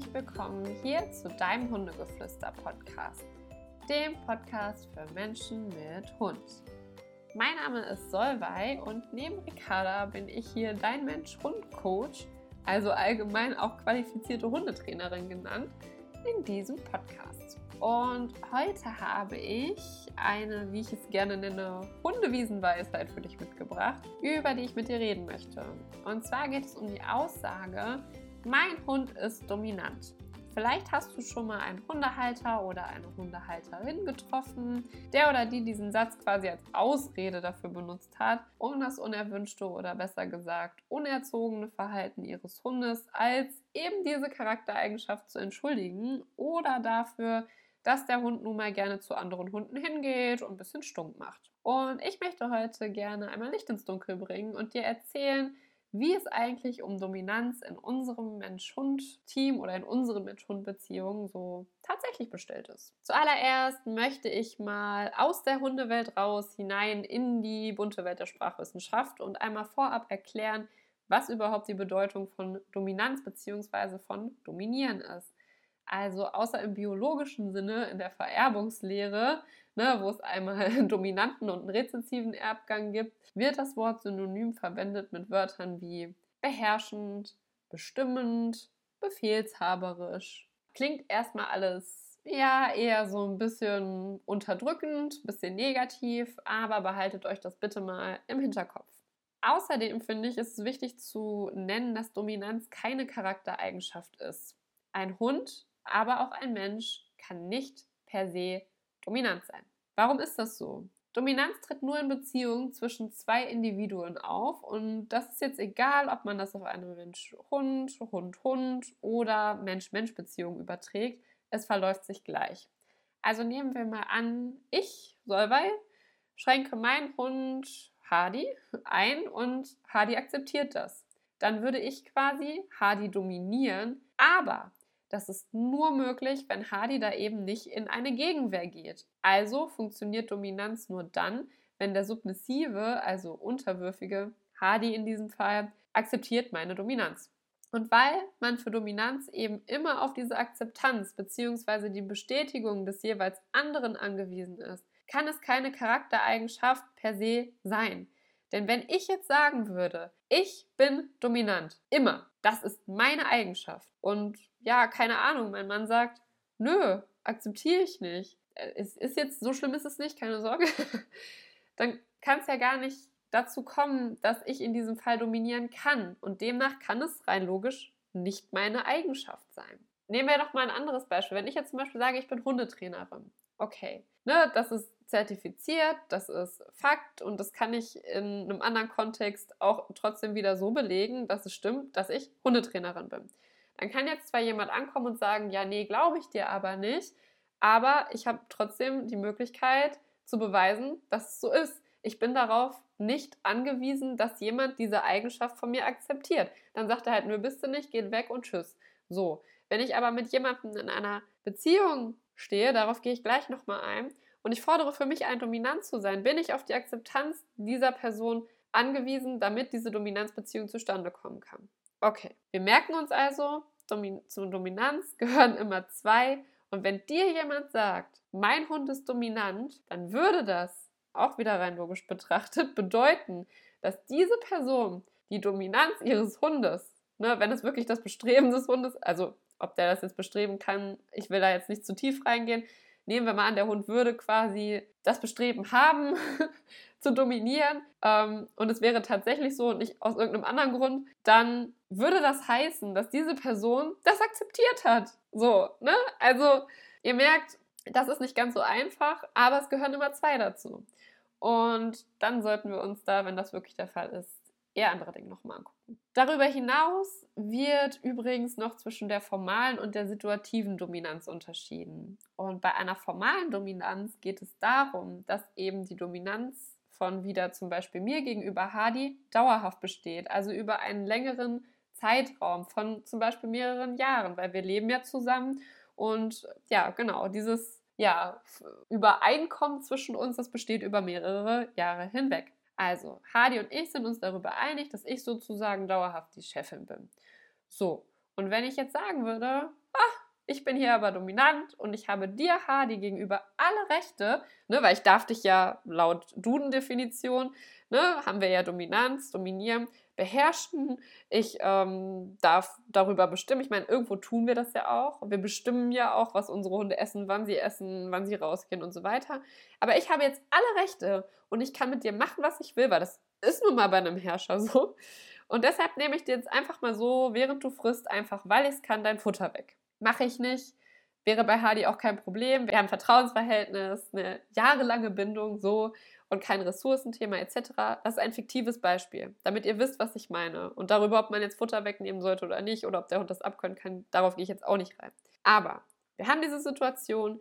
herzlich willkommen hier zu deinem Hundegeflüster-Podcast, dem Podcast für Menschen mit Hund. Mein Name ist Solvay und neben Ricarda bin ich hier dein Mensch-Hund-Coach, also allgemein auch qualifizierte Hundetrainerin genannt, in diesem Podcast. Und heute habe ich eine, wie ich es gerne nenne, Hundewiesenweisheit für dich mitgebracht, über die ich mit dir reden möchte. Und zwar geht es um die Aussage, mein Hund ist dominant. Vielleicht hast du schon mal einen Hundehalter oder eine Hundehalterin getroffen, der oder die diesen Satz quasi als Ausrede dafür benutzt hat, um das unerwünschte oder besser gesagt unerzogene Verhalten ihres Hundes als eben diese Charaktereigenschaft zu entschuldigen oder dafür, dass der Hund nun mal gerne zu anderen Hunden hingeht und ein bisschen stunk macht. Und ich möchte heute gerne einmal Licht ins Dunkel bringen und dir erzählen, wie es eigentlich um Dominanz in unserem Mensch-Hund-Team oder in unseren Mensch-Hund-Beziehungen so tatsächlich bestellt ist. Zuallererst möchte ich mal aus der Hundewelt raus hinein in die bunte Welt der Sprachwissenschaft und einmal vorab erklären, was überhaupt die Bedeutung von Dominanz bzw. von Dominieren ist. Also außer im biologischen Sinne, in der Vererbungslehre, ne, wo es einmal einen dominanten und einen rezessiven Erbgang gibt, wird das Wort synonym verwendet mit Wörtern wie beherrschend, bestimmend, befehlshaberisch. Klingt erstmal alles ja eher so ein bisschen unterdrückend, bisschen negativ, aber behaltet euch das bitte mal im Hinterkopf. Außerdem finde ich es wichtig zu nennen, dass Dominanz keine Charaktereigenschaft ist. Ein Hund aber auch ein Mensch kann nicht per se dominant sein. Warum ist das so? Dominanz tritt nur in Beziehungen zwischen zwei Individuen auf und das ist jetzt egal, ob man das auf eine Mensch-Hund, Hund-Hund oder Mensch-Mensch-Beziehung überträgt. Es verläuft sich gleich. Also nehmen wir mal an, ich, Solvay, schränke meinen Hund Hardy ein und Hardy akzeptiert das. Dann würde ich quasi Hardy dominieren, aber das ist nur möglich, wenn Hardy da eben nicht in eine Gegenwehr geht. Also funktioniert Dominanz nur dann, wenn der submissive, also unterwürfige Hardy in diesem Fall, akzeptiert meine Dominanz. Und weil man für Dominanz eben immer auf diese Akzeptanz bzw. die Bestätigung des jeweils anderen angewiesen ist, kann es keine Charaktereigenschaft per se sein. Denn wenn ich jetzt sagen würde, ich bin dominant, immer, das ist meine Eigenschaft und ja, keine Ahnung, mein Mann sagt, nö, akzeptiere ich nicht. Äh, es ist jetzt, so schlimm ist es nicht, keine Sorge. Dann kann es ja gar nicht dazu kommen, dass ich in diesem Fall dominieren kann. Und demnach kann es rein logisch nicht meine Eigenschaft sein. Nehmen wir doch mal ein anderes Beispiel. Wenn ich jetzt zum Beispiel sage, ich bin Hundetrainerin. Okay, ne, das ist zertifiziert, das ist Fakt und das kann ich in einem anderen Kontext auch trotzdem wieder so belegen, dass es stimmt, dass ich Hundetrainerin bin. Dann kann jetzt zwar jemand ankommen und sagen, ja, nee, glaube ich dir aber nicht, aber ich habe trotzdem die Möglichkeit zu beweisen, dass es so ist. Ich bin darauf nicht angewiesen, dass jemand diese Eigenschaft von mir akzeptiert. Dann sagt er halt, nö, bist du nicht, geht weg und tschüss. So. Wenn ich aber mit jemandem in einer Beziehung stehe, darauf gehe ich gleich nochmal ein, und ich fordere für mich ein, dominant zu sein, bin ich auf die Akzeptanz dieser Person angewiesen, damit diese Dominanzbeziehung zustande kommen kann. Okay, wir merken uns also, Domin zur Dominanz gehören immer zwei. Und wenn dir jemand sagt, mein Hund ist dominant, dann würde das, auch wieder rein logisch betrachtet, bedeuten, dass diese Person die Dominanz ihres Hundes, ne, wenn es wirklich das Bestreben des Hundes, also ob der das jetzt bestreben kann, ich will da jetzt nicht zu tief reingehen, nehmen wir mal an, der Hund würde quasi das Bestreben haben, zu dominieren ähm, und es wäre tatsächlich so und nicht aus irgendeinem anderen Grund, dann würde das heißen, dass diese Person das akzeptiert hat. So, ne? Also, ihr merkt, das ist nicht ganz so einfach, aber es gehören immer zwei dazu. Und dann sollten wir uns da, wenn das wirklich der Fall ist, eher andere Dinge nochmal angucken. Darüber hinaus wird übrigens noch zwischen der formalen und der situativen Dominanz unterschieden. Und bei einer formalen Dominanz geht es darum, dass eben die Dominanz von wieder zum Beispiel mir gegenüber Hadi dauerhaft besteht, also über einen längeren Zeitraum von zum Beispiel mehreren Jahren, weil wir leben ja zusammen und ja, genau, dieses ja, Übereinkommen zwischen uns, das besteht über mehrere Jahre hinweg. Also, Hadi und ich sind uns darüber einig, dass ich sozusagen dauerhaft die Chefin bin. So, und wenn ich jetzt sagen würde, Ich bin hier aber dominant und ich habe dir, Hardy, gegenüber alle Rechte, ne, weil ich darf dich ja laut Duden-Definition, ne, haben wir ja Dominanz, dominieren, beherrschen. Ich ähm, darf darüber bestimmen. Ich meine, irgendwo tun wir das ja auch. Wir bestimmen ja auch, was unsere Hunde essen, wann sie essen, wann sie rausgehen und so weiter. Aber ich habe jetzt alle Rechte und ich kann mit dir machen, was ich will, weil das ist nun mal bei einem Herrscher so. Und deshalb nehme ich dir jetzt einfach mal so, während du frisst, einfach, weil ich es kann, dein Futter weg. Mache ich nicht. Wäre bei Hardy auch kein Problem. Wir haben ein Vertrauensverhältnis, eine jahrelange Bindung, so und kein Ressourcenthema etc. Das ist ein fiktives Beispiel, damit ihr wisst, was ich meine. Und darüber, ob man jetzt Futter wegnehmen sollte oder nicht oder ob der Hund das abkönnen kann, darauf gehe ich jetzt auch nicht rein. Aber wir haben diese Situation.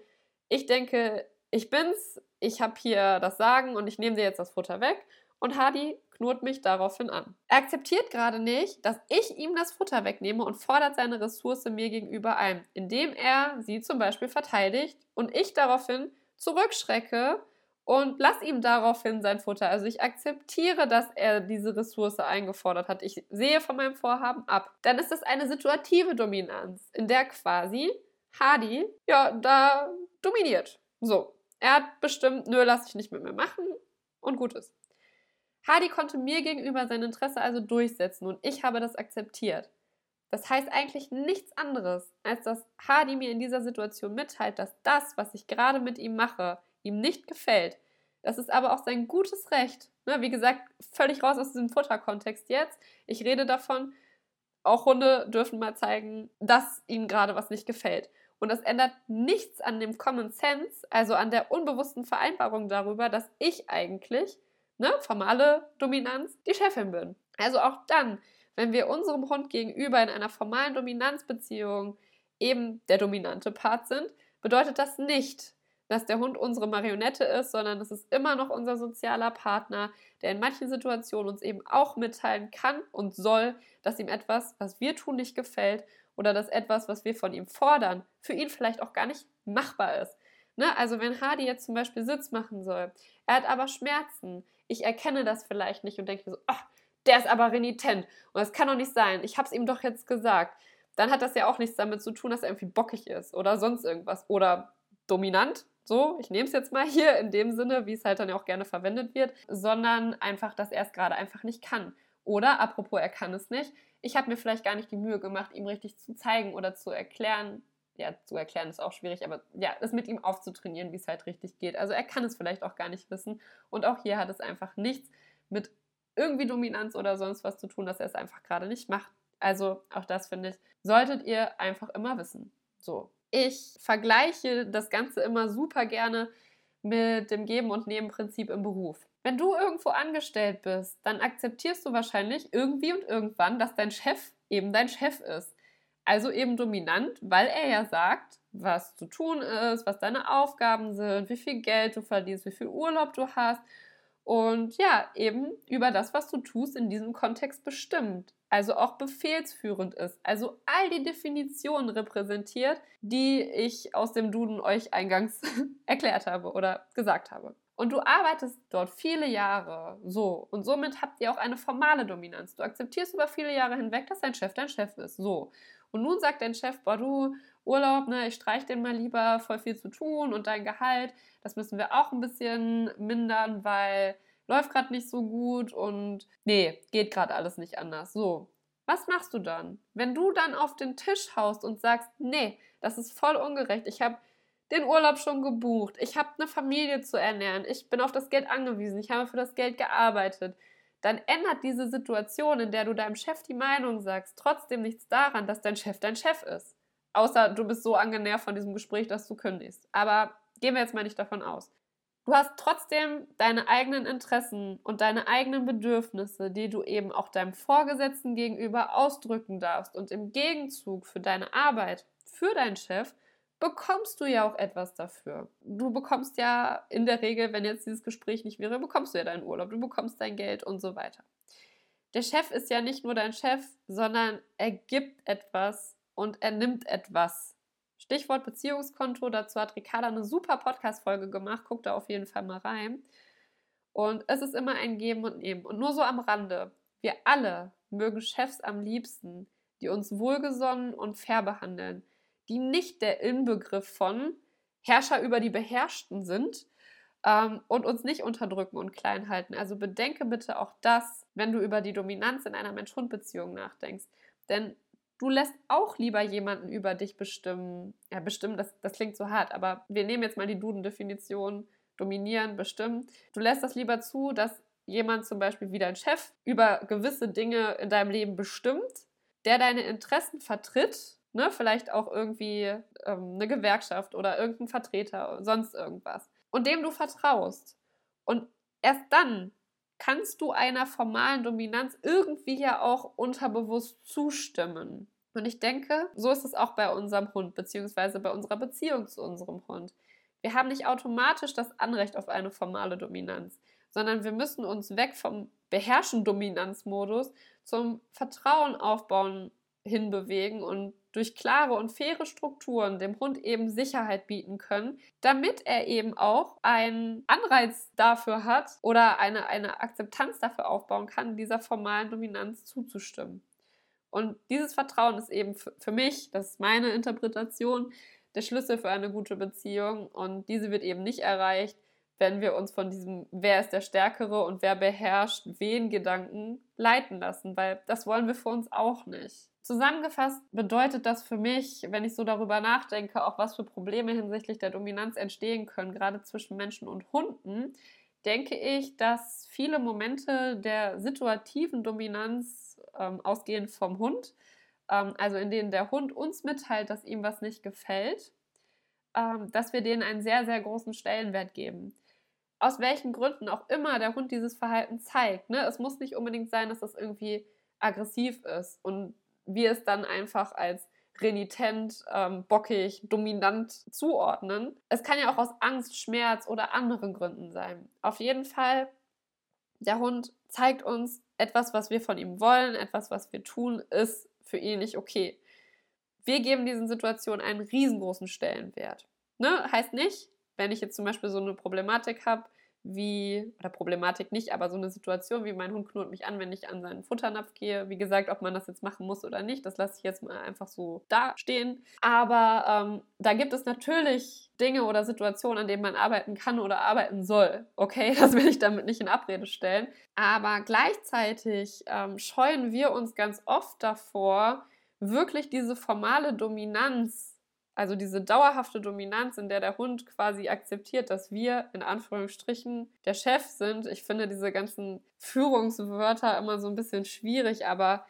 Ich denke, ich bin's, ich habe hier das Sagen und ich nehme dir jetzt das Futter weg. Und Hardy knurrt mich daraufhin an. Er akzeptiert gerade nicht, dass ich ihm das Futter wegnehme und fordert seine Ressource mir gegenüber ein, indem er sie zum Beispiel verteidigt und ich daraufhin zurückschrecke und lass ihm daraufhin sein Futter. Also ich akzeptiere, dass er diese Ressource eingefordert hat. Ich sehe von meinem Vorhaben ab. Dann ist es eine situative Dominanz, in der quasi Hardy ja da dominiert. So, er hat bestimmt, nö, lass ich nicht mit mir machen und gut ist. Hardy konnte mir gegenüber sein Interesse also durchsetzen und ich habe das akzeptiert. Das heißt eigentlich nichts anderes, als dass Hardy mir in dieser Situation mitteilt, dass das, was ich gerade mit ihm mache, ihm nicht gefällt. Das ist aber auch sein gutes Recht. Ne, wie gesagt, völlig raus aus diesem Futterkontext jetzt. Ich rede davon, auch Hunde dürfen mal zeigen, dass ihnen gerade was nicht gefällt. Und das ändert nichts an dem Common Sense, also an der unbewussten Vereinbarung darüber, dass ich eigentlich ne, formale Dominanz, die Chefin bin. Also auch dann, wenn wir unserem Hund gegenüber in einer formalen Dominanzbeziehung eben der dominante Part sind, bedeutet das nicht, dass der Hund unsere Marionette ist, sondern es ist immer noch unser sozialer Partner, der in manchen Situationen uns eben auch mitteilen kann und soll, dass ihm etwas, was wir tun, nicht gefällt oder dass etwas, was wir von ihm fordern, für ihn vielleicht auch gar nicht machbar ist. Ne? Also wenn Hardy jetzt zum Beispiel Sitz machen soll, er hat aber Schmerzen, ich erkenne das vielleicht nicht und denke mir so, ach, der ist aber renitent und das kann doch nicht sein, ich habe es ihm doch jetzt gesagt. Dann hat das ja auch nichts damit zu tun, dass er irgendwie bockig ist oder sonst irgendwas oder dominant, so, ich nehme es jetzt mal hier in dem Sinne, wie es halt dann ja auch gerne verwendet wird, sondern einfach, dass er es gerade einfach nicht kann. Oder, apropos, er kann es nicht, ich habe mir vielleicht gar nicht die Mühe gemacht, ihm richtig zu zeigen oder zu erklären, ja, zu erklären ist auch schwierig, aber ja, es mit ihm aufzutrainieren, wie es halt richtig geht. Also er kann es vielleicht auch gar nicht wissen. Und auch hier hat es einfach nichts mit irgendwie Dominanz oder sonst was zu tun, dass er es einfach gerade nicht macht. Also auch das finde ich, solltet ihr einfach immer wissen. So. Ich vergleiche das Ganze immer super gerne mit dem Geben- und Nehmen-Prinzip im Beruf. Wenn du irgendwo angestellt bist, dann akzeptierst du wahrscheinlich irgendwie und irgendwann, dass dein Chef eben dein Chef ist. Also eben dominant, weil er ja sagt, was zu tun ist, was deine Aufgaben sind, wie viel Geld du verdienst, wie viel Urlaub du hast und ja, eben über das, was du tust, in diesem Kontext bestimmt. Also auch befehlsführend ist. Also all die Definitionen repräsentiert, die ich aus dem Duden euch eingangs erklärt habe oder gesagt habe. Und du arbeitest dort viele Jahre so. Und somit habt ihr auch eine formale Dominanz. Du akzeptierst über viele Jahre hinweg, dass dein Chef dein Chef ist. So. Und nun sagt dein Chef, boah, du, Urlaub, ne, ich streich den mal lieber, voll viel zu tun und dein Gehalt, das müssen wir auch ein bisschen mindern, weil läuft gerade nicht so gut und nee, geht gerade alles nicht anders. So, was machst du dann? Wenn du dann auf den Tisch haust und sagst, nee, das ist voll ungerecht, ich habe den Urlaub schon gebucht, ich habe eine Familie zu ernähren, ich bin auf das Geld angewiesen, ich habe für das Geld gearbeitet, dann ändert diese Situation, in der du deinem Chef die Meinung sagst, trotzdem nichts daran, dass dein Chef dein Chef ist. Außer du bist so angenervt von diesem Gespräch, dass du kündigst. Aber gehen wir jetzt mal nicht davon aus. Du hast trotzdem deine eigenen Interessen und deine eigenen Bedürfnisse, die du eben auch deinem Vorgesetzten gegenüber ausdrücken darfst. Und im Gegenzug für deine Arbeit, für deinen Chef, bekommst du ja auch etwas dafür. Du bekommst ja in der Regel, wenn jetzt dieses Gespräch nicht wäre, bekommst du ja deinen Urlaub, du bekommst dein Geld und so weiter. Der Chef ist ja nicht nur dein Chef, sondern er gibt etwas und er nimmt etwas. Stichwort Beziehungskonto, dazu hat Ricarda eine super Podcast-Folge gemacht, guck da auf jeden Fall mal rein. Und es ist immer ein Geben und Nehmen. Und nur so am Rande, wir alle mögen Chefs am liebsten, die uns wohlgesonnen und fair behandeln, die nicht der Inbegriff von Herrscher über die Beherrschten sind ähm, und uns nicht unterdrücken und klein halten. Also bedenke bitte auch das, wenn du über die Dominanz in einer Mensch-Hund-Beziehung nachdenkst. Denn du lässt auch lieber jemanden über dich bestimmen. Ja, bestimmen, das, das klingt so hart, aber wir nehmen jetzt mal die Duden-Definition dominieren, bestimmen. Du lässt das lieber zu, dass jemand zum Beispiel wie dein Chef über gewisse Dinge in deinem Leben bestimmt, der deine Interessen vertritt, ne? vielleicht auch irgendwie ähm, eine Gewerkschaft oder irgendein Vertreter, sonst irgendwas, und dem du vertraust. Und erst dann kannst du einer formalen Dominanz irgendwie ja auch unterbewusst zustimmen. Und ich denke, so ist es auch bei unserem Hund, beziehungsweise bei unserer Beziehung zu unserem Hund. Wir haben nicht automatisch das Anrecht auf eine formale Dominanz, sondern wir müssen uns weg vom Beherrschen-Dominanzmodus zum Vertrauen aufbauen hinbewegen und durch klare und faire Strukturen dem Hund eben Sicherheit bieten können, damit er eben auch einen Anreiz dafür hat oder eine, eine Akzeptanz dafür aufbauen kann, dieser formalen Dominanz zuzustimmen. Und dieses Vertrauen ist eben für mich, das ist meine Interpretation, der Schlüssel für eine gute Beziehung. Und diese wird eben nicht erreicht, wenn wir uns von diesem Wer ist der Stärkere und wer beherrscht wen Gedanken leiten lassen, weil das wollen wir für uns auch nicht. Zusammengefasst bedeutet das für mich, wenn ich so darüber nachdenke, auch was für Probleme hinsichtlich der Dominanz entstehen können, gerade zwischen Menschen und Hunden, denke ich, dass viele Momente der situativen Dominanz ähm, ausgehend vom Hund, ähm, also in denen der Hund uns mitteilt, dass ihm was nicht gefällt, ähm, dass wir denen einen sehr, sehr großen Stellenwert geben. Aus welchen Gründen auch immer der Hund dieses Verhalten zeigt. Ne? Es muss nicht unbedingt sein, dass das irgendwie aggressiv ist und wir es dann einfach als renitent, ähm, bockig, dominant zuordnen. Es kann ja auch aus Angst, Schmerz oder anderen Gründen sein. Auf jeden Fall, der Hund zeigt uns etwas, was wir von ihm wollen, etwas, was wir tun, ist für ihn nicht okay. Wir geben diesen Situationen einen riesengroßen Stellenwert. Ne? Heißt nicht, wenn ich jetzt zum Beispiel so eine Problematik habe, wie, oder Problematik nicht, aber so eine Situation wie mein Hund knurrt mich an, wenn ich an seinen Futternapf gehe. Wie gesagt, ob man das jetzt machen muss oder nicht, das lasse ich jetzt mal einfach so dastehen. Aber ähm, da gibt es natürlich Dinge oder Situationen, an denen man arbeiten kann oder arbeiten soll. Okay, das will ich damit nicht in Abrede stellen. Aber gleichzeitig ähm, scheuen wir uns ganz oft davor, wirklich diese formale Dominanz also diese dauerhafte Dominanz, in der der Hund quasi akzeptiert, dass wir in Anführungsstrichen der Chef sind. Ich finde diese ganzen Führungswörter immer so ein bisschen schwierig, aber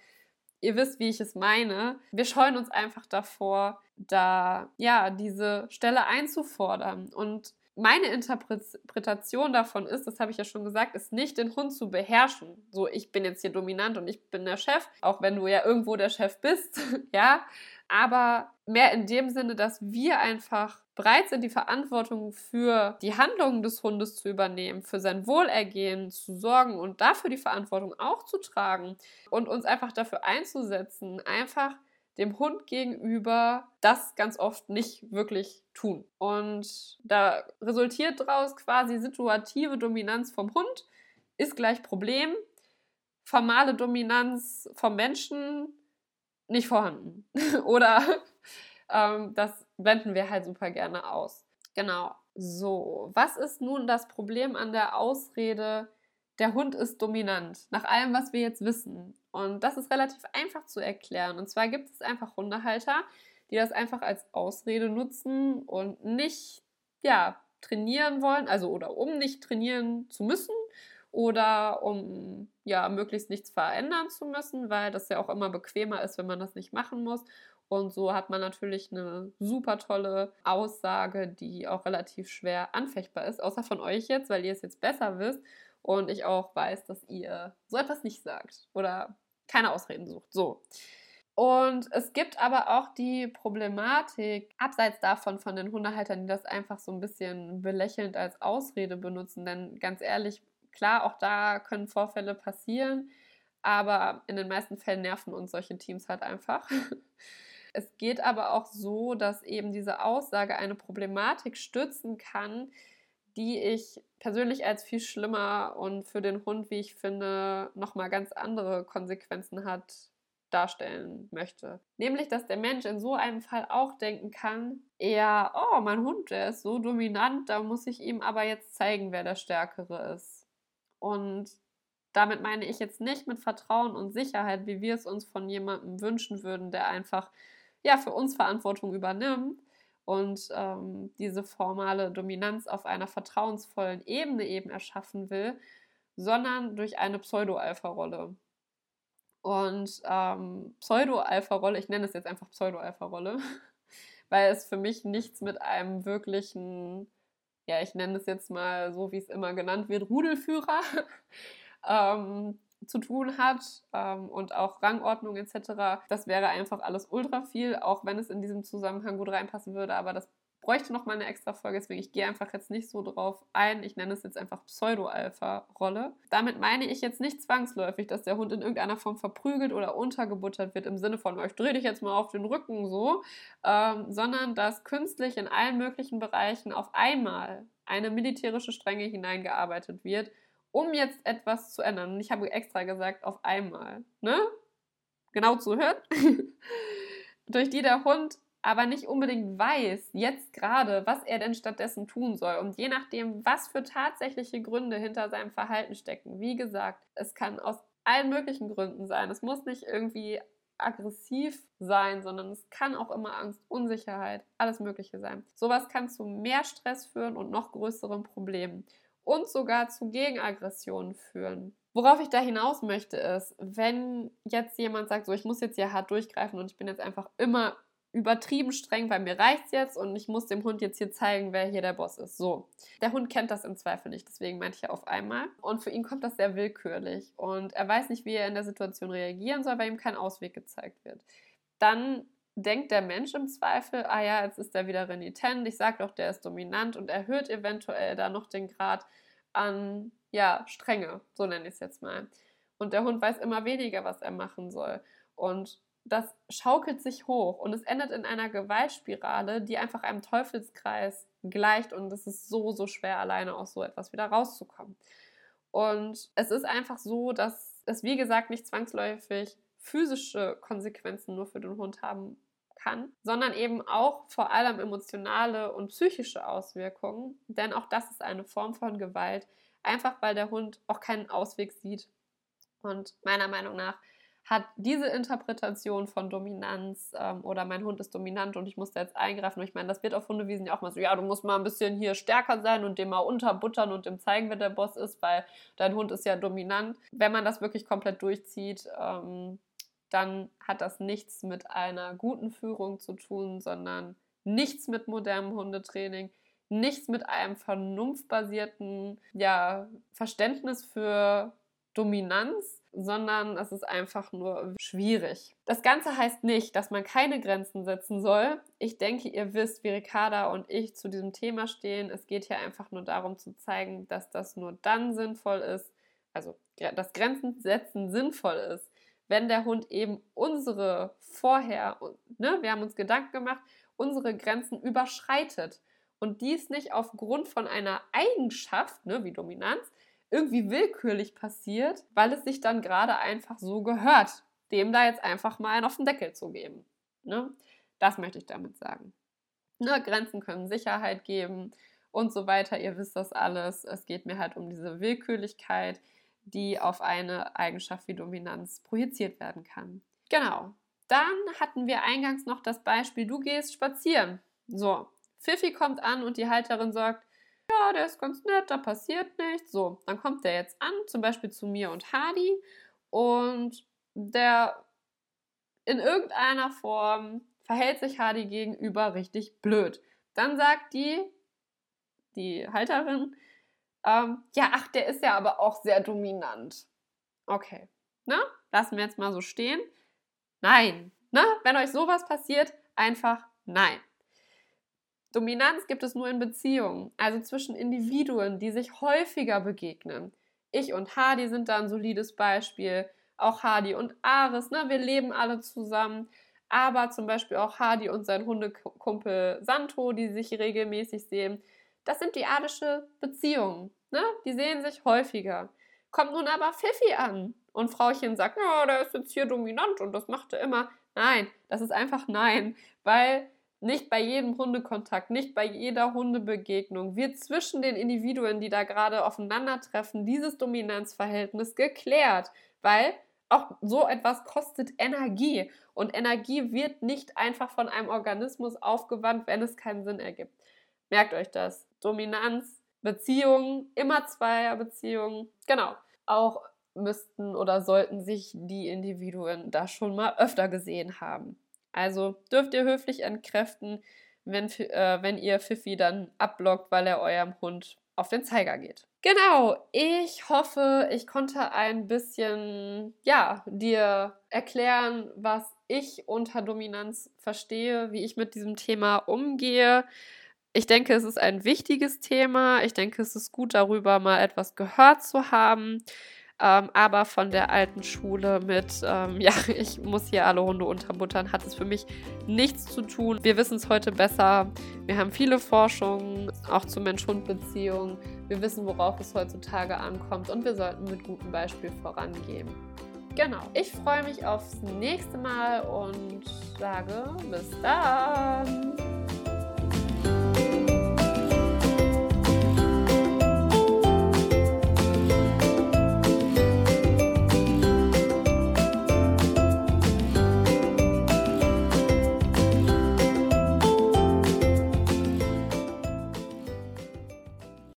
ihr wisst, wie ich es meine. Wir scheuen uns einfach davor, da ja diese Stelle einzufordern und meine Interpretation davon ist, das habe ich ja schon gesagt, ist nicht den Hund zu beherrschen. So, ich bin jetzt hier dominant und ich bin der Chef, auch wenn du ja irgendwo der Chef bist, ja, aber mehr in dem Sinne, dass wir einfach bereit sind, die Verantwortung für die Handlungen des Hundes zu übernehmen, für sein Wohlergehen zu sorgen und dafür die Verantwortung auch zu tragen und uns einfach dafür einzusetzen, einfach dem Hund gegenüber das ganz oft nicht wirklich tun. Und da resultiert daraus quasi situative Dominanz vom Hund ist gleich Problem, formale Dominanz vom Menschen nicht vorhanden. Oder ähm, das wenden wir halt super gerne aus. Genau. So, was ist nun das Problem an der Ausrede, der Hund ist dominant, nach allem, was wir jetzt wissen? Und das ist relativ einfach zu erklären. Und zwar gibt es einfach Hundehalter, die das einfach als Ausrede nutzen und nicht, ja, trainieren wollen, also oder um nicht trainieren zu müssen oder um ja möglichst nichts verändern zu müssen, weil das ja auch immer bequemer ist, wenn man das nicht machen muss. Und so hat man natürlich eine super tolle Aussage, die auch relativ schwer anfechtbar ist, außer von euch jetzt, weil ihr es jetzt besser wisst und ich auch weiß, dass ihr so etwas nicht sagt oder keine Ausreden sucht. So. Und es gibt aber auch die Problematik, abseits davon von den Hundehaltern, die das einfach so ein bisschen belächelnd als Ausrede benutzen. Denn ganz ehrlich, Klar, auch da können Vorfälle passieren, aber in den meisten Fällen nerven uns solche Teams halt einfach. Es geht aber auch so, dass eben diese Aussage eine Problematik stützen kann, die ich persönlich als viel schlimmer und für den Hund, wie ich finde, nochmal ganz andere Konsequenzen hat, darstellen möchte. Nämlich, dass der Mensch in so einem Fall auch denken kann, eher, oh, mein Hund, der ist so dominant, da muss ich ihm aber jetzt zeigen, wer der Stärkere ist. Und damit meine ich jetzt nicht mit Vertrauen und Sicherheit, wie wir es uns von jemandem wünschen würden, der einfach ja für uns Verantwortung übernimmt und ähm, diese formale Dominanz auf einer vertrauensvollen Ebene eben erschaffen will, sondern durch eine Pseudo-Alpha-Rolle. Und ähm, Pseudo-Alpha-Rolle, ich nenne es jetzt einfach Pseudo-Alpha-Rolle, weil es für mich nichts mit einem wirklichen, ja, ich nenne es jetzt mal so, wie es immer genannt wird, Rudelführer ähm, zu tun hat ähm, und auch Rangordnung etc. Das wäre einfach alles ultra viel, auch wenn es in diesem Zusammenhang gut reinpassen würde, aber das bräuchte noch mal eine extra Folge, deswegen ich gehe einfach jetzt nicht so drauf ein. Ich nenne es jetzt einfach Pseudo-Alpha-Rolle. Damit meine ich jetzt nicht zwangsläufig, dass der Hund in irgendeiner Form verprügelt oder untergebuttert wird im Sinne von, ich drehe dich jetzt mal auf den Rücken so, ähm, sondern dass künstlich in allen möglichen Bereichen auf einmal eine militärische Strenge hineingearbeitet wird, um jetzt etwas zu ändern. Und ich habe extra gesagt, auf einmal. Ne? Genau zuhören. Durch die der Hund aber nicht unbedingt weiß, jetzt gerade, was er denn stattdessen tun soll. Und je nachdem, was für tatsächliche Gründe hinter seinem Verhalten stecken. Wie gesagt, es kann aus allen möglichen Gründen sein. Es muss nicht irgendwie aggressiv sein, sondern es kann auch immer Angst, Unsicherheit, alles Mögliche sein. Sowas kann zu mehr Stress führen und noch größeren Problemen und sogar zu Gegenaggressionen führen. Worauf ich da hinaus möchte, ist, wenn jetzt jemand sagt, so ich muss jetzt hier hart durchgreifen und ich bin jetzt einfach immer übertrieben streng, weil mir reicht's jetzt und ich muss dem Hund jetzt hier zeigen, wer hier der Boss ist. So. Der Hund kennt das im Zweifel nicht, deswegen meinte ich ja auf einmal. Und für ihn kommt das sehr willkürlich und er weiß nicht, wie er in der Situation reagieren soll, weil ihm kein Ausweg gezeigt wird. Dann denkt der Mensch im Zweifel, ah ja, jetzt ist er wieder renitent, ich sag doch, der ist dominant und erhöht eventuell da noch den Grad an, ja, Strenge, so nenne ich es jetzt mal. Und der Hund weiß immer weniger, was er machen soll. Und das schaukelt sich hoch und es endet in einer Gewaltspirale, die einfach einem Teufelskreis gleicht und es ist so, so schwer, alleine aus so etwas wieder rauszukommen. Und es ist einfach so, dass es, wie gesagt, nicht zwangsläufig physische Konsequenzen nur für den Hund haben kann, sondern eben auch vor allem emotionale und psychische Auswirkungen, denn auch das ist eine Form von Gewalt, einfach weil der Hund auch keinen Ausweg sieht. Und meiner Meinung nach hat diese Interpretation von Dominanz ähm, oder mein Hund ist dominant und ich muss da jetzt eingreifen. Und ich meine, das wird auf Hundewiesen ja auch mal so, ja, du musst mal ein bisschen hier stärker sein und dem mal unterbuttern und dem zeigen, wer der Boss ist, weil dein Hund ist ja dominant. Wenn man das wirklich komplett durchzieht, ähm, dann hat das nichts mit einer guten Führung zu tun, sondern nichts mit modernem Hundetraining, nichts mit einem vernunftbasierten ja, Verständnis für Dominanz, sondern es ist einfach nur schwierig. Das Ganze heißt nicht, dass man keine Grenzen setzen soll. Ich denke, ihr wisst, wie Ricarda und ich zu diesem Thema stehen. Es geht hier einfach nur darum zu zeigen, dass das nur dann sinnvoll ist, also dass Grenzen setzen sinnvoll ist, wenn der Hund eben unsere vorher, ne, wir haben uns Gedanken gemacht, unsere Grenzen überschreitet und dies nicht aufgrund von einer Eigenschaft, ne, wie Dominanz, irgendwie willkürlich passiert, weil es sich dann gerade einfach so gehört, dem da jetzt einfach mal einen auf den Deckel zu geben. Ne? Das möchte ich damit sagen. Ne, Grenzen können Sicherheit geben und so weiter. Ihr wisst das alles. Es geht mir halt um diese Willkürlichkeit, die auf eine Eigenschaft wie Dominanz projiziert werden kann. Genau. Dann hatten wir eingangs noch das Beispiel, du gehst spazieren. So, Pfiffi kommt an und die Halterin sagt, ja, der ist ganz nett, da passiert nichts. So, dann kommt der jetzt an, zum Beispiel zu mir und Hardy und der in irgendeiner Form verhält sich Hardy gegenüber richtig blöd. Dann sagt die, die Halterin, ähm, ja, ach, der ist ja aber auch sehr dominant. Okay, ne? Lassen wir jetzt mal so stehen. Nein, ne? Wenn euch sowas passiert, einfach nein. Dominanz gibt es nur in Beziehungen, also zwischen Individuen, die sich häufiger begegnen. Ich und Hardy sind da ein solides Beispiel. Auch Hardy und Ares, ne? Wir leben alle zusammen. Aber zum Beispiel auch Hardy und sein Hundekumpel Santo, die sich regelmäßig sehen. Das sind die adische Beziehungen. Ne? Die sehen sich häufiger. Kommt nun aber Pfiffi an und Frauchen sagt, ja, der ist jetzt hier dominant und das macht er immer. Nein, das ist einfach nein, weil nicht bei jedem Hundekontakt, nicht bei jeder Hundebegegnung wird zwischen den Individuen, die da gerade aufeinandertreffen, dieses Dominanzverhältnis geklärt, weil auch so etwas kostet Energie und Energie wird nicht einfach von einem Organismus aufgewandt, wenn es keinen Sinn ergibt. Merkt euch das. Dominanz, Beziehungen, immer Zweierbeziehungen, genau. Auch müssten oder sollten sich die Individuen da schon mal öfter gesehen haben. Also dürft ihr höflich entkräften, wenn, äh, wenn ihr Fifi dann abblockt, weil er eurem Hund auf den Zeiger geht. Genau, ich hoffe, ich konnte ein bisschen, ja, dir erklären, was ich unter Dominanz verstehe, wie ich mit diesem Thema umgehe. Ich denke, es ist ein wichtiges Thema. Ich denke, es ist gut, darüber mal etwas gehört zu haben ähm, aber von der alten Schule mit, ähm, ja, ich muss hier alle Hunde unterbuttern, hat es für mich nichts zu tun. Wir wissen es heute besser. Wir haben viele Forschungen, auch zu Mensch-Hund-Beziehungen. Wir wissen, worauf es heutzutage ankommt und wir sollten mit gutem Beispiel vorangehen. Genau, ich freue mich aufs nächste Mal und sage bis dann.